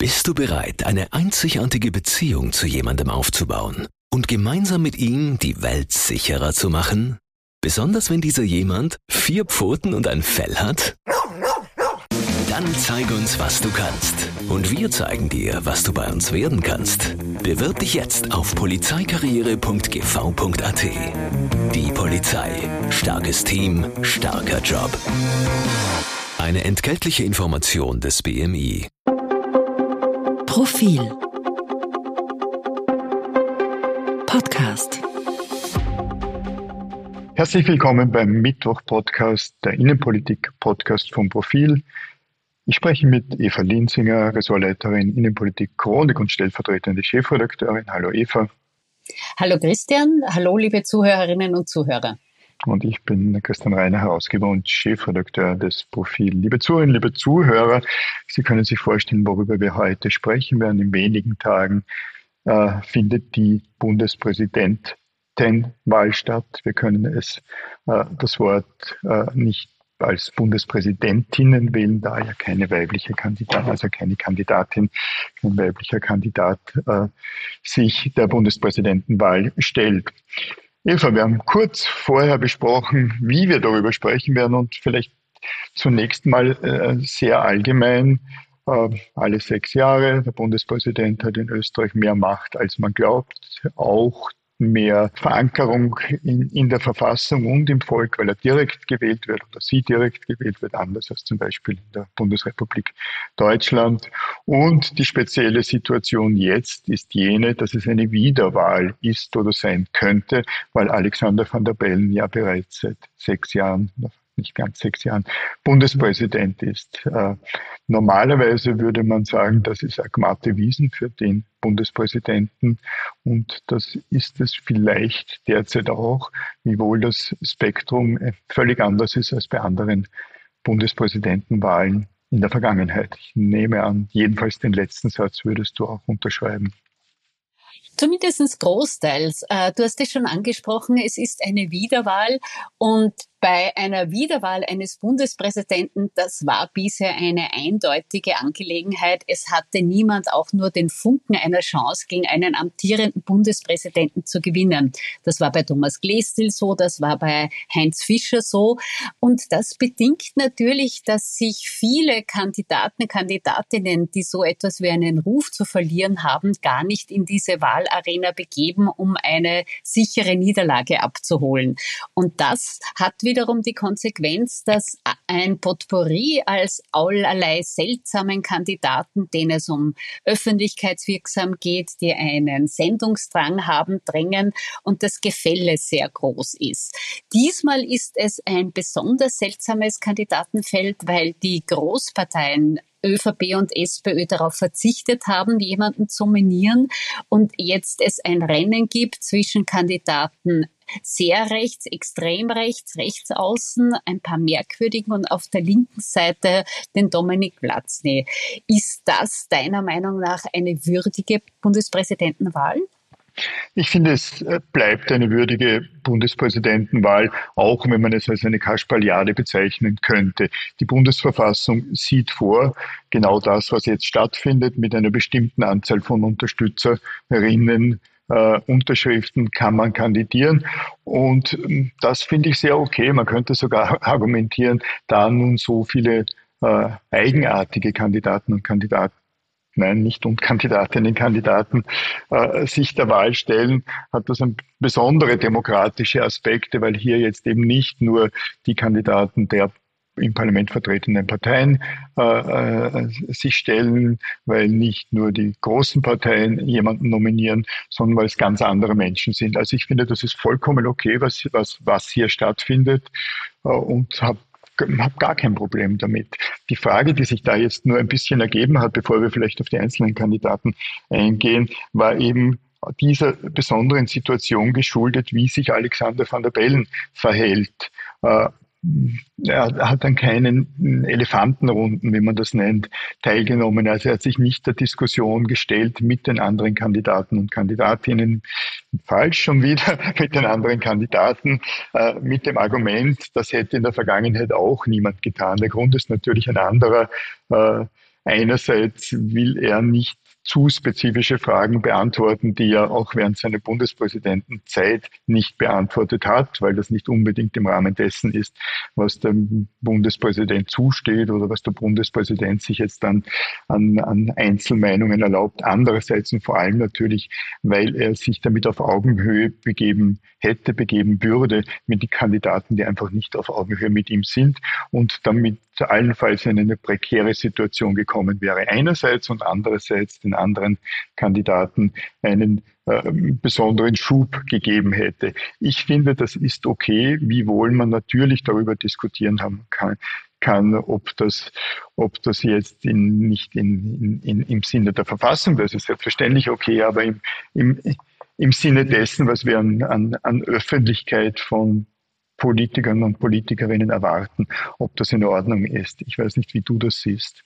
Bist du bereit, eine einzigartige Beziehung zu jemandem aufzubauen und gemeinsam mit ihm die Welt sicherer zu machen? Besonders wenn dieser jemand vier Pfoten und ein Fell hat? Dann zeig uns, was du kannst. Und wir zeigen dir, was du bei uns werden kannst. Bewirb dich jetzt auf polizeikarriere.gv.at. Die Polizei. Starkes Team, starker Job. Eine entgeltliche Information des BMI. Profil Podcast Herzlich willkommen beim Mittwoch-Podcast, der Innenpolitik-Podcast vom Profil. Ich spreche mit Eva Linsinger, Ressortleiterin Innenpolitik Chronik und stellvertretende Chefredakteurin. Hallo Eva. Hallo Christian, hallo liebe Zuhörerinnen und Zuhörer. Und ich bin Christian Reiner, Herausgeber und Chefredakteur des Profil. Liebe Zuhörerinnen, liebe Zuhörer, Sie können sich vorstellen, worüber wir heute sprechen werden. In wenigen Tagen äh, findet die Bundespräsidentenwahl statt. Wir können es, äh, das Wort äh, nicht als Bundespräsidentinnen wählen, da ja keine weibliche Kandidatin, also keine Kandidatin, kein weiblicher Kandidat äh, sich der Bundespräsidentenwahl stellt. Eva, wir haben kurz vorher besprochen, wie wir darüber sprechen werden und vielleicht zunächst mal äh, sehr allgemein. Äh, alle sechs Jahre. Der Bundespräsident hat in Österreich mehr Macht, als man glaubt. Auch mehr Verankerung in, in der Verfassung und im Volk, weil er direkt gewählt wird oder sie direkt gewählt wird, anders als zum Beispiel in der Bundesrepublik Deutschland. Und die spezielle Situation jetzt ist jene, dass es eine Wiederwahl ist oder sein könnte, weil Alexander van der Bellen ja bereits seit sechs Jahren nicht ganz sechs Jahren Bundespräsident ist. Äh, normalerweise würde man sagen, das ist Agmate Wiesen für den Bundespräsidenten und das ist es vielleicht derzeit auch, wiewohl das Spektrum völlig anders ist als bei anderen Bundespräsidentenwahlen in der Vergangenheit. Ich nehme an, jedenfalls den letzten Satz würdest du auch unterschreiben. Zumindest großteils. Äh, du hast es schon angesprochen, es ist eine Wiederwahl und bei einer Wiederwahl eines Bundespräsidenten, das war bisher eine eindeutige Angelegenheit. Es hatte niemand auch nur den Funken einer Chance, gegen einen amtierenden Bundespräsidenten zu gewinnen. Das war bei Thomas Glestil so, das war bei Heinz Fischer so. Und das bedingt natürlich, dass sich viele Kandidaten, Kandidatinnen, die so etwas wie einen Ruf zu verlieren haben, gar nicht in diese Wahlarena begeben, um eine sichere Niederlage abzuholen. Und das hat wiederum die Konsequenz, dass ein Potpourri als allerlei seltsamen Kandidaten, denen es um öffentlichkeitswirksam geht, die einen Sendungsdrang haben, drängen und das Gefälle sehr groß ist. Diesmal ist es ein besonders seltsames Kandidatenfeld, weil die Großparteien ÖVP und SPÖ darauf verzichtet haben, jemanden zu nominieren und jetzt es ein Rennen gibt zwischen Kandidaten sehr rechts, extrem rechts, rechts außen, ein paar merkwürdigen und auf der linken Seite den Dominik Platzny. Ist das deiner Meinung nach eine würdige Bundespräsidentenwahl? Ich finde, es äh, bleibt eine würdige Bundespräsidentenwahl, auch wenn man es als eine Kasperliade bezeichnen könnte. Die Bundesverfassung sieht vor, genau das, was jetzt stattfindet, mit einer bestimmten Anzahl von Unterstützerinnen äh, Unterschriften kann man kandidieren. Und ähm, das finde ich sehr okay. Man könnte sogar argumentieren, da nun so viele äh, eigenartige Kandidaten und Kandidaten nein, nicht und Kandidatinnen, Kandidaten äh, sich der Wahl stellen, hat das ein besondere demokratische Aspekte, weil hier jetzt eben nicht nur die Kandidaten der im Parlament vertretenen Parteien äh, äh, sich stellen, weil nicht nur die großen Parteien jemanden nominieren, sondern weil es ganz andere Menschen sind. Also ich finde, das ist vollkommen okay, was, was, was hier stattfindet äh, und habe habe gar kein Problem damit. Die Frage, die sich da jetzt nur ein bisschen ergeben hat, bevor wir vielleicht auf die einzelnen Kandidaten eingehen, war eben dieser besonderen Situation geschuldet, wie sich Alexander van der Bellen verhält. Er hat an keinen Elefantenrunden, wie man das nennt, teilgenommen. Also er hat sich nicht der Diskussion gestellt mit den anderen Kandidaten und Kandidatinnen. Falsch schon wieder mit den anderen Kandidaten, äh, mit dem Argument, das hätte in der Vergangenheit auch niemand getan. Der Grund ist natürlich ein anderer. Äh, einerseits will er nicht zu spezifische Fragen beantworten, die er auch während seiner Bundespräsidentenzeit nicht beantwortet hat, weil das nicht unbedingt im Rahmen dessen ist, was dem Bundespräsident zusteht oder was der Bundespräsident sich jetzt dann an, an Einzelmeinungen erlaubt. Andererseits und vor allem natürlich, weil er sich damit auf Augenhöhe begeben hätte, begeben würde mit den Kandidaten, die einfach nicht auf Augenhöhe mit ihm sind und damit allenfalls in eine prekäre Situation gekommen wäre. Einerseits und andererseits den anderen Kandidaten einen äh, besonderen Schub gegeben hätte. Ich finde, das ist okay, wiewohl man natürlich darüber diskutieren haben kann, kann, ob das, ob das jetzt in, nicht in, in, im Sinne der Verfassung, das ist selbstverständlich okay, aber im, im, im Sinne dessen, was wir an, an, an Öffentlichkeit von Politikern und Politikerinnen erwarten, ob das in Ordnung ist. Ich weiß nicht, wie du das siehst.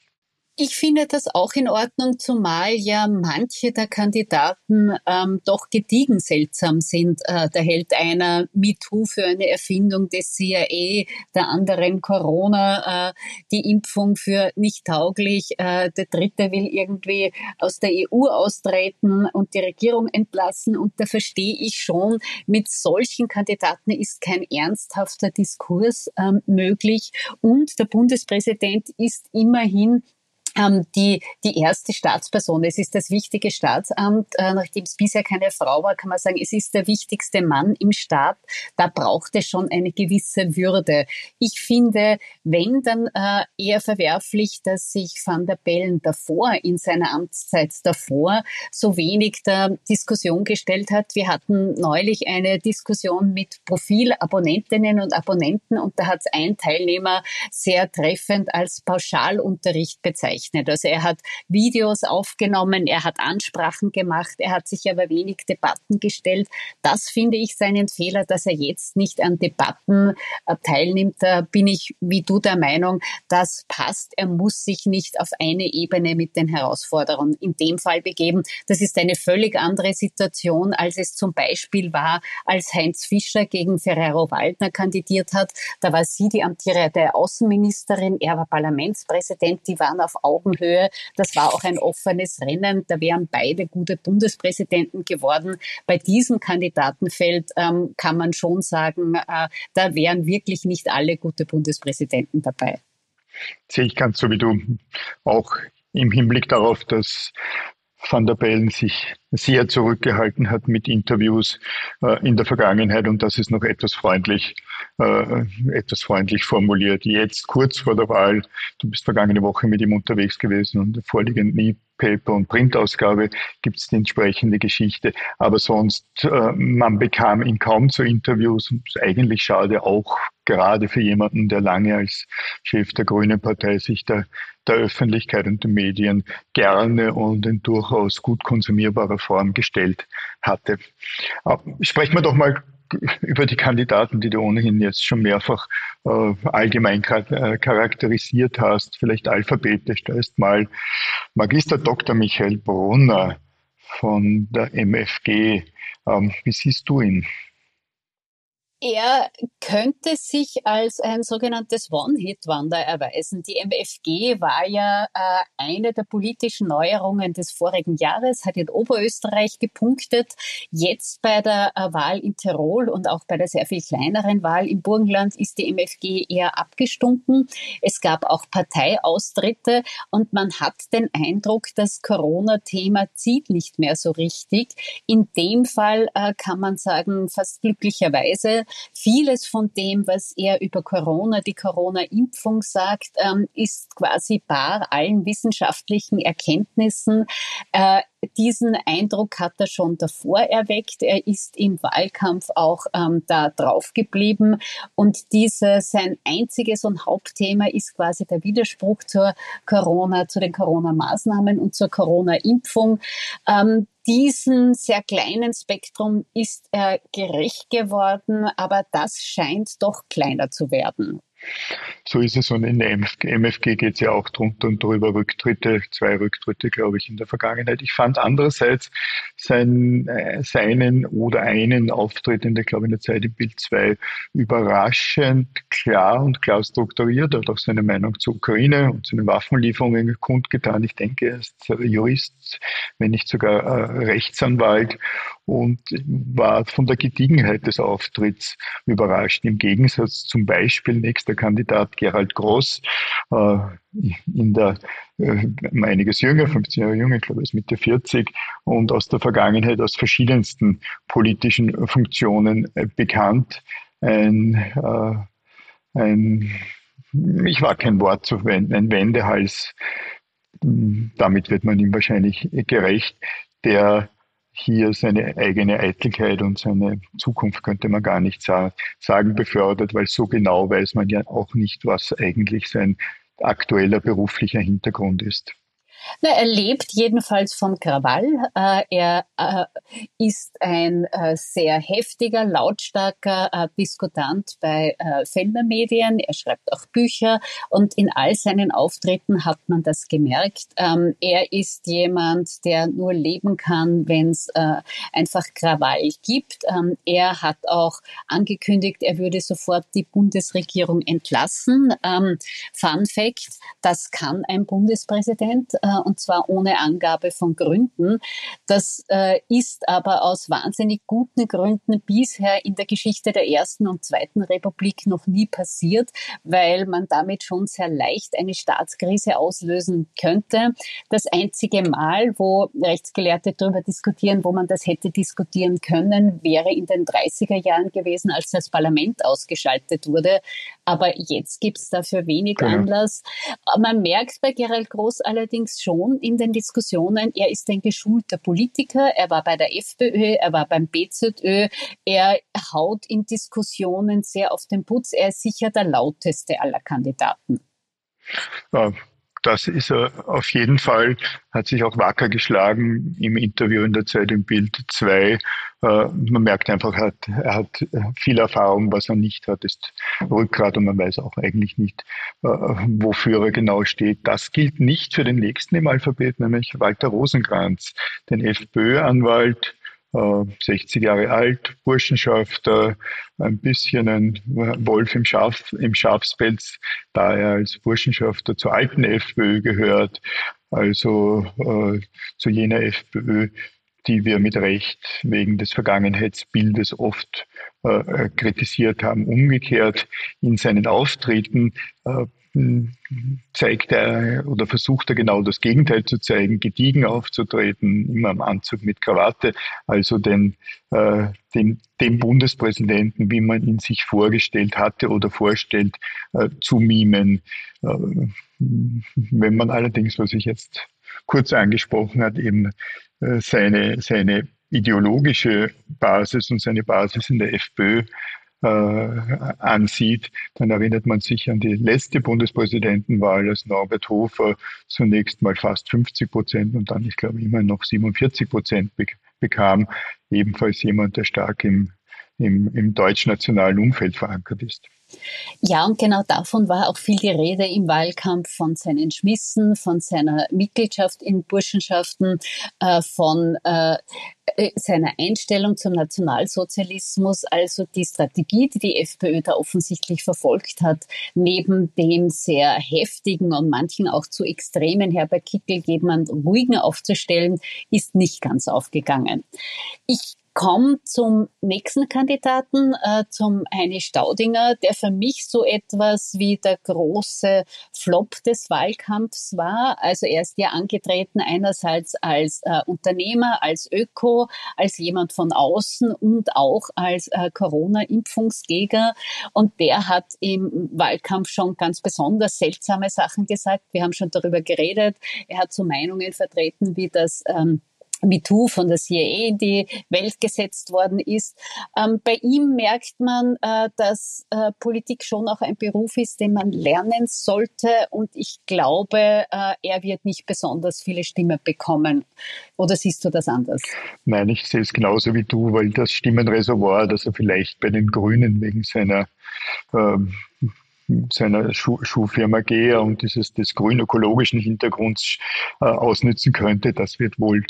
Ich finde das auch in Ordnung, zumal ja manche der Kandidaten ähm, doch gediegen seltsam sind. Äh, da hält einer MeToo für eine Erfindung des CIA, der anderen Corona, äh, die Impfung für nicht tauglich, äh, der dritte will irgendwie aus der EU austreten und die Regierung entlassen. Und da verstehe ich schon, mit solchen Kandidaten ist kein ernsthafter Diskurs ähm, möglich. Und der Bundespräsident ist immerhin die, die erste Staatsperson. Es ist das wichtige Staatsamt. Äh, nachdem es bisher keine Frau war, kann man sagen, es ist der wichtigste Mann im Staat. Da braucht es schon eine gewisse Würde. Ich finde, wenn dann äh, eher verwerflich, dass sich Van der Bellen davor, in seiner Amtszeit davor, so wenig der Diskussion gestellt hat. Wir hatten neulich eine Diskussion mit Profilabonnentinnen und Abonnenten und da hat ein Teilnehmer sehr treffend als Pauschalunterricht bezeichnet gezeichnet. Also er hat Videos aufgenommen, er hat Ansprachen gemacht, er hat sich aber wenig Debatten gestellt. Das finde ich seinen Fehler, dass er jetzt nicht an Debatten äh, teilnimmt. Da bin ich wie du der Meinung, das passt. Er muss sich nicht auf eine Ebene mit den Herausforderungen in dem Fall begeben. Das ist eine völlig andere Situation, als es zum Beispiel war, als Heinz Fischer gegen Ferrero Waldner kandidiert hat. Da war sie die amtierende Außenministerin, er war Parlamentspräsident, die waren auf Augenhöhe. Das war auch ein offenes Rennen. Da wären beide gute Bundespräsidenten geworden. Bei diesem Kandidatenfeld ähm, kann man schon sagen, äh, da wären wirklich nicht alle gute Bundespräsidenten dabei. Sehe ich ganz so wie du. Auch im Hinblick darauf, dass Van der Bellen sich sehr zurückgehalten hat mit Interviews äh, in der Vergangenheit und das ist noch etwas freundlich, äh, etwas freundlich formuliert. Jetzt kurz vor der Wahl, du bist vergangene Woche mit ihm unterwegs gewesen und der vorliegenden E-Paper und Printausgabe gibt es die entsprechende Geschichte. Aber sonst, äh, man bekam ihn kaum zu Interviews und eigentlich schade auch gerade für jemanden, der lange als Chef der Grünen Partei sich der, der Öffentlichkeit und den Medien gerne und in durchaus gut konsumierbarer Form gestellt hatte. Sprechen wir doch mal über die Kandidaten, die du ohnehin jetzt schon mehrfach äh, allgemein äh, charakterisiert hast, vielleicht alphabetisch. Da ist mal Magister Dr. Michael Brunner von der MFG. Ähm, wie siehst du ihn? Er könnte sich als ein sogenanntes One-Hit-Wonder erweisen. Die MFG war ja äh, eine der politischen Neuerungen des vorigen Jahres, hat in Oberösterreich gepunktet. Jetzt bei der äh, Wahl in Tirol und auch bei der sehr viel kleineren Wahl im Burgenland ist die MFG eher abgestunken. Es gab auch Parteiaustritte und man hat den Eindruck, das Corona-Thema zieht nicht mehr so richtig. In dem Fall äh, kann man sagen, fast glücklicherweise Vieles von dem, was er über Corona, die Corona-Impfung sagt, ähm, ist quasi bar allen wissenschaftlichen Erkenntnissen. Diesen Eindruck hat er schon davor erweckt. Er ist im Wahlkampf auch ähm, da drauf geblieben. Und diese, sein einziges und Hauptthema ist quasi der Widerspruch zur Corona, zu den Corona-Maßnahmen und zur Corona-Impfung. Ähm, diesen sehr kleinen Spektrum ist er gerecht geworden, aber das scheint doch kleiner zu werden. So ist es und in der MFG geht es ja auch drunter und drüber Rücktritte, zwei Rücktritte, glaube ich, in der Vergangenheit. Ich fand andererseits sein, äh, seinen oder einen Auftritt in der, glaube ich, in der Zeit im Bild 2 überraschend klar und klar strukturiert. Er hat auch seine Meinung zur Ukraine und zu den Waffenlieferungen kundgetan. Ich denke, er ist Jurist, wenn nicht sogar äh, Rechtsanwalt und war von der Gediegenheit des Auftritts überrascht. Im Gegensatz zum Beispiel nächster Kandidat Gerald Groß, äh, in der äh, einiges jünger, 15 Jahre jünger, ich glaube, er ist Mitte 40 und aus der Vergangenheit aus verschiedensten politischen Funktionen äh, bekannt. Ein, äh, ein, ich war kein Wort zu wenden, ein Wendehals, damit wird man ihm wahrscheinlich gerecht, der hier seine eigene Eitelkeit und seine Zukunft, könnte man gar nicht sagen, befördert, weil so genau weiß man ja auch nicht, was eigentlich sein aktueller beruflicher Hintergrund ist. Na, er lebt jedenfalls vom Krawall. Äh, er äh, ist ein äh, sehr heftiger, lautstarker Diskutant bei äh, Fellner Medien. Er schreibt auch Bücher und in all seinen Auftritten hat man das gemerkt. Ähm, er ist jemand, der nur leben kann, wenn es einfach Krawall gibt. Ähm, er hat auch angekündigt, er würde sofort die Bundesregierung entlassen. Ähm, Fun Fact, das kann ein Bundespräsident und zwar ohne Angabe von Gründen. Das äh, ist aber aus wahnsinnig guten Gründen bisher in der Geschichte der Ersten und Zweiten Republik noch nie passiert, weil man damit schon sehr leicht eine Staatskrise auslösen könnte. Das einzige Mal, wo Rechtsgelehrte darüber diskutieren, wo man das hätte diskutieren können, wäre in den 30er Jahren gewesen, als das Parlament ausgeschaltet wurde. Aber jetzt gibt es dafür wenig genau. Anlass. Man merkt bei Gerald Groß allerdings schon in den Diskussionen, er ist ein geschulter Politiker, er war bei der FPÖ, er war beim BZÖ, er haut in Diskussionen sehr auf den Putz, er ist sicher der lauteste aller Kandidaten. Ja, das ist er auf jeden Fall, hat sich auch wacker geschlagen im Interview in der Zeit im Bild 2. Äh, man merkt einfach, er hat, er hat viel Erfahrung, was er nicht hat, ist Rückgrat und man weiß auch eigentlich nicht, äh, wofür er genau steht. Das gilt nicht für den nächsten im Alphabet, nämlich Walter Rosenkranz, den FPÖ-Anwalt, 60 äh, Jahre alt, Burschenschafter, ein bisschen ein Wolf im, Schaf, im Schafspelz, da er als Burschenschafter zur alten FPÖ gehört, also äh, zu jener FPÖ, die wir mit Recht wegen des Vergangenheitsbildes oft äh, kritisiert haben. Umgekehrt in seinen Auftritten äh, zeigt er oder versucht er genau das Gegenteil zu zeigen, gediegen aufzutreten, immer im Anzug mit Krawatte, also den, äh, den, dem Bundespräsidenten, wie man ihn sich vorgestellt hatte oder vorstellt, äh, zu mimen. Äh, wenn man allerdings, was ich jetzt kurz angesprochen hat, eben äh, seine, seine ideologische Basis und seine Basis in der FPÖ äh, ansieht, dann erinnert man sich an die letzte Bundespräsidentenwahl, als Norbert Hofer zunächst mal fast 50 Prozent und dann, ich glaube, immer noch 47 Prozent be bekam. Ebenfalls jemand, der stark im, im, im deutsch-nationalen Umfeld verankert ist. Ja, und genau davon war auch viel die Rede im Wahlkampf von seinen Schmissen, von seiner Mitgliedschaft in Burschenschaften, äh, von äh, äh, seiner Einstellung zum Nationalsozialismus, also die Strategie, die die FPÖ da offensichtlich verfolgt hat, neben dem sehr heftigen und manchen auch zu extremen Herbert Kickel jemand ruhigen aufzustellen, ist nicht ganz aufgegangen. Ich komme zum nächsten Kandidaten, äh, zum Heini Staudinger, der für mich so etwas wie der große Flop des Wahlkampfs war. Also er ist ja angetreten einerseits als äh, Unternehmer, als Öko, als jemand von außen und auch als äh, Corona-Impfungsgegner. Und der hat im Wahlkampf schon ganz besonders seltsame Sachen gesagt. Wir haben schon darüber geredet. Er hat so Meinungen vertreten, wie das ähm, MeToo von der CIA in die Welt gesetzt worden ist. Ähm, bei ihm merkt man, äh, dass äh, Politik schon auch ein Beruf ist, den man lernen sollte. Und ich glaube, äh, er wird nicht besonders viele Stimmen bekommen. Oder siehst du das anders? Nein, ich sehe es genauso wie du, weil das Stimmenreservoir, das er vielleicht bei den Grünen wegen seiner ähm, seiner Schuh, Schuhfirma Gea und dieses des grün-ökologischen Hintergrunds äh, ausnützen könnte, das wird wohl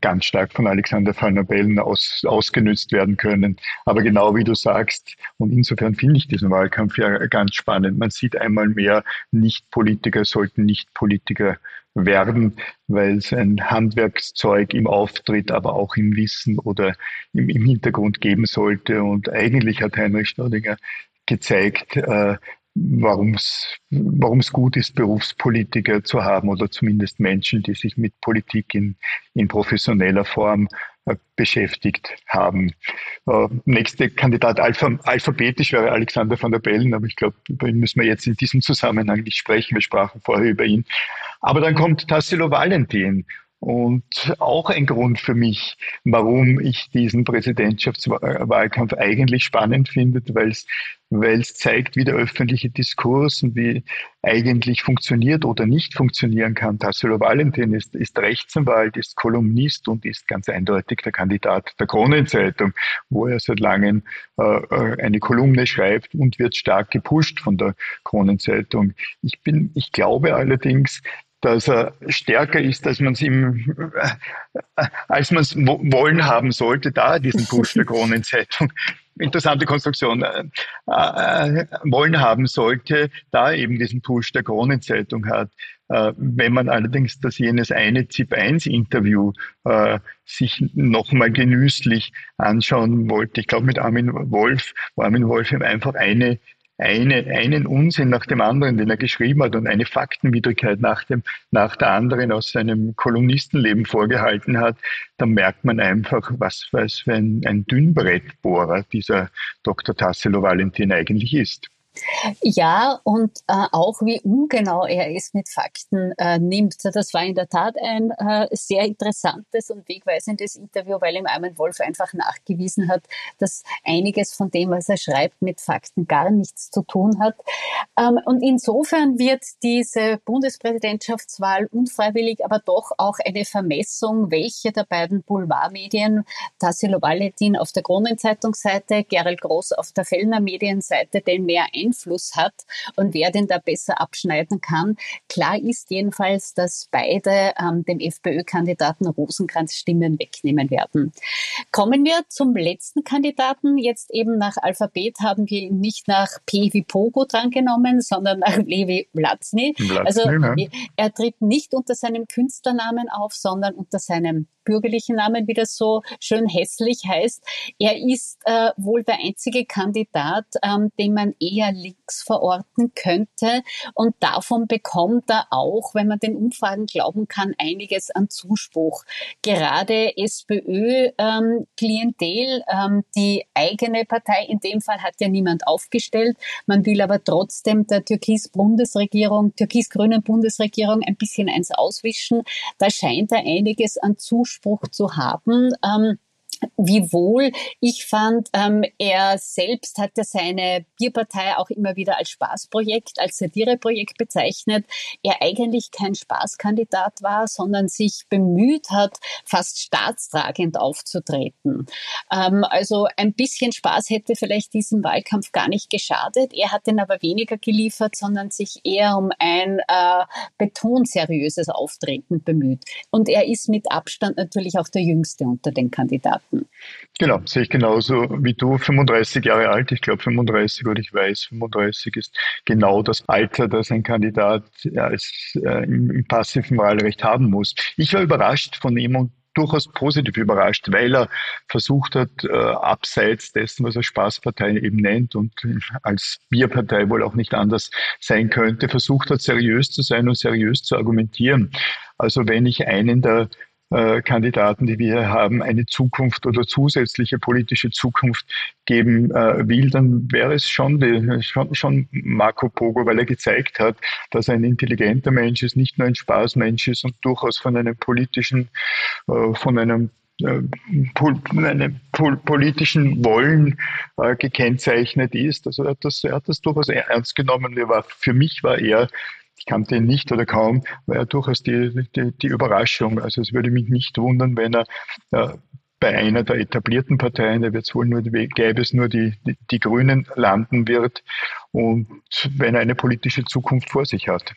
ganz stark von Alexander van Bellen aus, ausgenützt werden können. Aber genau wie du sagst, und insofern finde ich diesen Wahlkampf ja ganz spannend. Man sieht einmal mehr, Nicht-Politiker sollten Nicht-Politiker werden, weil es ein Handwerkszeug im Auftritt, aber auch im Wissen oder im, im Hintergrund geben sollte. Und eigentlich hat Heinrich Staudinger gezeigt, äh, warum es gut ist, Berufspolitiker zu haben oder zumindest Menschen, die sich mit Politik in, in professioneller Form äh, beschäftigt haben. Äh, nächste Kandidat alpha, alphabetisch wäre Alexander van der Bellen, aber ich glaube, über ihn müssen wir jetzt in diesem Zusammenhang nicht sprechen. Wir sprachen vorher über ihn. Aber dann kommt Tassilo Valentin und auch ein Grund für mich, warum ich diesen Präsidentschaftswahlkampf eigentlich spannend finde, weil es zeigt, wie der öffentliche Diskurs und wie eigentlich funktioniert oder nicht funktionieren kann. Tassilo Valentin ist, ist Rechtsanwalt, ist Kolumnist und ist ganz eindeutig der Kandidat der Kronenzeitung, wo er seit langem äh, äh eine Kolumne schreibt und wird stark gepusht von der Kronenzeitung. Ich bin, ich glaube allerdings, dass er stärker ist, als man es ihm, äh, als man es wollen haben sollte, da diesen Push der Kronenzeitung interessante Konstruktion äh, äh, wollen haben sollte, da eben diesen Push der Kronenzeitung hat. Äh, wenn man allerdings das jenes eine ZIP-1-Interview äh, sich nochmal genüsslich anschauen wollte, ich glaube mit Armin Wolf, wo Armin Wolf ihm einfach eine eine, einen Unsinn nach dem anderen, den er geschrieben hat und eine Faktenwidrigkeit nach, dem, nach der anderen aus seinem Kolumnistenleben vorgehalten hat, dann merkt man einfach, was, was für ein, ein Dünnbrettbohrer dieser Dr. Tassilo Valentin eigentlich ist. Ja, und äh, auch wie ungenau er es mit Fakten äh, nimmt. Das war in der Tat ein äh, sehr interessantes und wegweisendes Interview, weil ihm Armin Wolf einfach nachgewiesen hat, dass einiges von dem, was er schreibt, mit Fakten gar nichts zu tun hat. Ähm, und insofern wird diese Bundespräsidentschaftswahl unfreiwillig, aber doch auch eine Vermessung, welche der beiden Boulevardmedien, Tassilo Valentin auf der Kronenzeitungsseite, Gerald Groß auf der Fellner Medienseite, den mehr ein Einfluss hat und wer denn da besser abschneiden kann. Klar ist jedenfalls, dass beide ähm, dem FPÖ-Kandidaten Rosenkranz Stimmen wegnehmen werden. Kommen wir zum letzten Kandidaten. Jetzt eben nach Alphabet haben wir ihn nicht nach P wie Pogo drangenommen, sondern nach Levi Blatzny. Also ne? er tritt nicht unter seinem Künstlernamen auf, sondern unter seinem bürgerlichen Namen, wie das so schön hässlich heißt. Er ist äh, wohl der einzige Kandidat, ähm, den man eher links verorten könnte. Und davon bekommt er auch, wenn man den Umfragen glauben kann, einiges an Zuspruch. Gerade SPÖ-Klientel, ähm, die eigene Partei in dem Fall hat ja niemand aufgestellt. Man will aber trotzdem der Türkis-Bundesregierung, türkis-grünen Bundesregierung ein bisschen eins auswischen. Da scheint er einiges an Zuspruch zu haben. Ähm, Wiewohl ich fand, ähm, er selbst hatte seine Bierpartei auch immer wieder als Spaßprojekt, als Satireprojekt bezeichnet. Er eigentlich kein Spaßkandidat war, sondern sich bemüht hat, fast staatstragend aufzutreten. Ähm, also ein bisschen Spaß hätte vielleicht diesem Wahlkampf gar nicht geschadet. Er hat den aber weniger geliefert, sondern sich eher um ein äh, betonseriöses Auftreten bemüht. Und er ist mit Abstand natürlich auch der jüngste unter den Kandidaten. Genau, sehe ich genauso wie du. 35 Jahre alt, ich glaube 35 oder ich weiß, 35 ist genau das Alter, das ein Kandidat als äh, im, im passiven Wahlrecht haben muss. Ich war überrascht von ihm und durchaus positiv überrascht, weil er versucht hat, äh, abseits dessen, was er Spaßpartei eben nennt und als Bierpartei wohl auch nicht anders sein könnte, versucht hat, seriös zu sein und seriös zu argumentieren. Also wenn ich einen der äh, Kandidaten, die wir hier haben, eine Zukunft oder zusätzliche politische Zukunft geben äh, will, dann wäre es schon, schon, Marco Pogo, weil er gezeigt hat, dass er ein intelligenter Mensch ist, nicht nur ein Spaßmensch ist und durchaus von einem politischen, äh, von einem äh, einem politischen Wollen äh, gekennzeichnet ist. Also er hat das, er hat das durchaus ernst genommen. War, für mich war er kannte ihn nicht oder kaum, war ja durchaus die, die, die Überraschung. Also es würde mich nicht wundern, wenn er äh, bei einer der etablierten Parteien, da wird es wohl nur, gäbe es nur die, die, die Grünen landen wird. und wenn er eine politische Zukunft vor sich hat.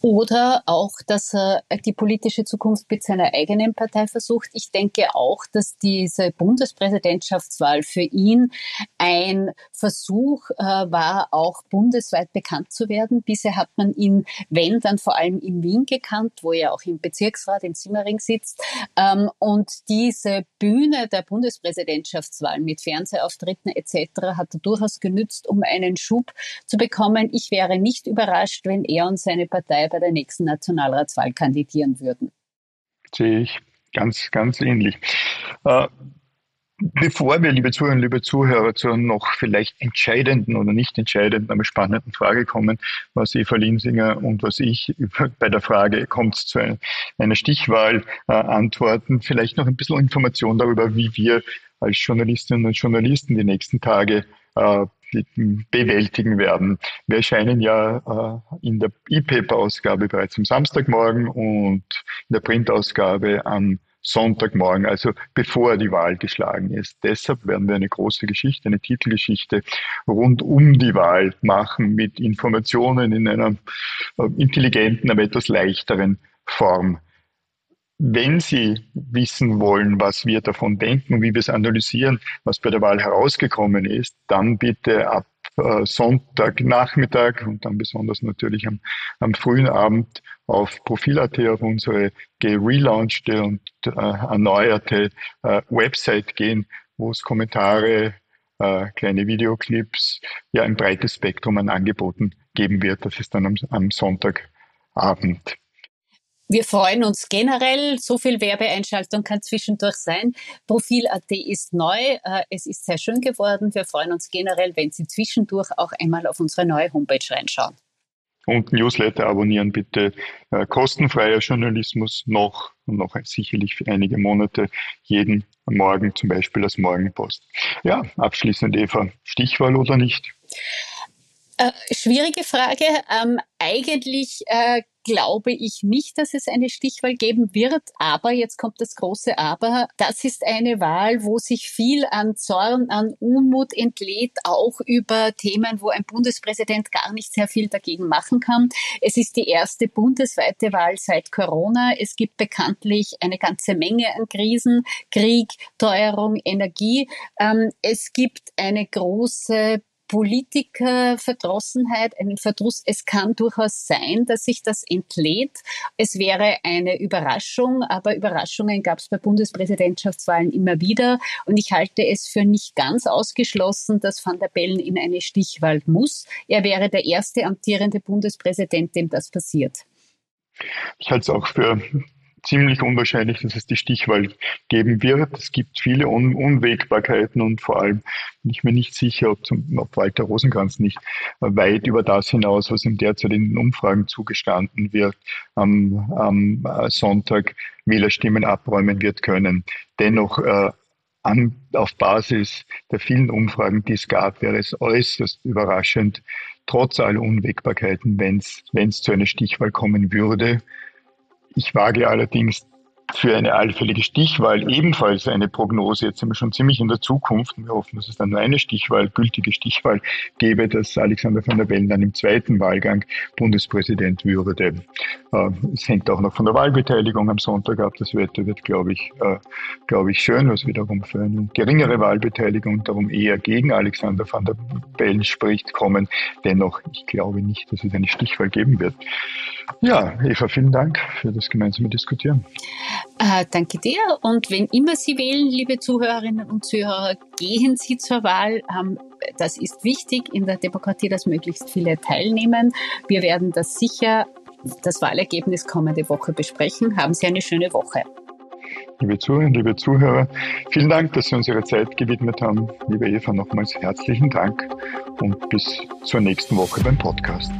Oder auch, dass er die politische Zukunft mit seiner eigenen Partei versucht. Ich denke auch, dass diese Bundespräsidentschaftswahl für ihn ein Versuch äh, war, auch bundesweit bekannt zu werden. Bisher hat man ihn, wenn, dann vor allem in Wien gekannt, wo er auch im Bezirksrat in Simmering sitzt. Ähm, und diese Bühne der Bundespräsidentschaftswahl mit Fernsehauftritten etc. hat er durchaus genützt, um einen Schub zu bekommen. Ich wäre nicht überrascht, wenn er und seine Partei bei der nächsten Nationalratswahl kandidieren würden. Sehe ich ganz, ganz ähnlich. Äh, bevor wir, liebe Zuhörerinnen, liebe Zuhörer, zu noch vielleicht entscheidenden oder nicht entscheidenden, aber spannenden Frage kommen, was Eva Linsinger und was ich bei der Frage, kommt es zu einer Stichwahl, äh, antworten, vielleicht noch ein bisschen Information darüber, wie wir als Journalistinnen und Journalisten die nächsten Tage äh, bewältigen werden. Wir erscheinen ja äh, in der E-Paper-Ausgabe bereits am Samstagmorgen und in der Printausgabe am Sonntagmorgen, also bevor die Wahl geschlagen ist. Deshalb werden wir eine große Geschichte, eine Titelgeschichte rund um die Wahl machen mit Informationen in einer äh, intelligenten, aber etwas leichteren Form. Wenn Sie wissen wollen, was wir davon denken wie wir es analysieren, was bei der Wahl herausgekommen ist, dann bitte ab äh, Sonntagnachmittag und dann besonders natürlich am, am frühen Abend auf Profil.at auf unsere gelaunchte und äh, erneuerte äh, Website gehen, wo es Kommentare, äh, kleine Videoclips, ja ein breites Spektrum an Angeboten geben wird. Das ist dann am, am Sonntagabend. Wir freuen uns generell. So viel Werbeeinschaltung kann zwischendurch sein. Profil.at ist neu. Äh, es ist sehr schön geworden. Wir freuen uns generell, wenn Sie zwischendurch auch einmal auf unsere neue Homepage reinschauen. Und Newsletter abonnieren bitte. Äh, kostenfreier Journalismus noch und noch sicherlich für einige Monate jeden Morgen, zum Beispiel als Morgenpost. Ja, abschließend Eva, Stichwahl oder nicht? Äh, schwierige Frage. Ähm, eigentlich äh, glaube ich nicht, dass es eine Stichwahl geben wird. Aber jetzt kommt das große Aber. Das ist eine Wahl, wo sich viel an Zorn, an Unmut entlädt, auch über Themen, wo ein Bundespräsident gar nicht sehr viel dagegen machen kann. Es ist die erste bundesweite Wahl seit Corona. Es gibt bekanntlich eine ganze Menge an Krisen, Krieg, Teuerung, Energie. Ähm, es gibt eine große Politikerverdrossenheit, einen Verdruss. Es kann durchaus sein, dass sich das entlädt. Es wäre eine Überraschung, aber Überraschungen gab es bei Bundespräsidentschaftswahlen immer wieder. Und ich halte es für nicht ganz ausgeschlossen, dass Van der Bellen in eine Stichwahl muss. Er wäre der erste amtierende Bundespräsident, dem das passiert. Ich halte es auch für ziemlich unwahrscheinlich, dass es die Stichwahl geben wird. Es gibt viele Un Unwägbarkeiten und vor allem bin ich mir nicht sicher, ob, zum, ob Walter Rosenkranz nicht weit über das hinaus, was ihm derzeit in den Umfragen zugestanden wird, am, am Sonntag Wählerstimmen abräumen wird können. Dennoch äh, an, auf Basis der vielen Umfragen, die es gab, wäre es äußerst überraschend, trotz aller Unwägbarkeiten, wenn es zu einer Stichwahl kommen würde. Ich wage allerdings für eine allfällige Stichwahl ebenfalls eine Prognose. Jetzt sind wir schon ziemlich in der Zukunft. Wir hoffen, dass es dann nur eine Stichwahl, gültige Stichwahl gäbe, dass Alexander van der Bellen dann im zweiten Wahlgang Bundespräsident würde. Äh, es hängt auch noch von der Wahlbeteiligung am Sonntag ab. Das Wetter wird, glaube ich, äh, glaube ich, schön, was wiederum für eine geringere Wahlbeteiligung, darum eher gegen Alexander van der Bellen spricht, kommen. Dennoch, ich glaube nicht, dass es eine Stichwahl geben wird. Ja, Eva, vielen Dank für das gemeinsame Diskutieren. Äh, danke dir. Und wenn immer Sie wählen, liebe Zuhörerinnen und Zuhörer, gehen Sie zur Wahl. Ähm, das ist wichtig in der Demokratie, dass möglichst viele teilnehmen. Wir werden das sicher, das Wahlergebnis kommende Woche besprechen. Haben Sie eine schöne Woche. Liebe Zuhörerinnen, liebe Zuhörer, vielen Dank, dass Sie uns Ihre Zeit gewidmet haben. Liebe Eva, nochmals herzlichen Dank und bis zur nächsten Woche beim Podcast.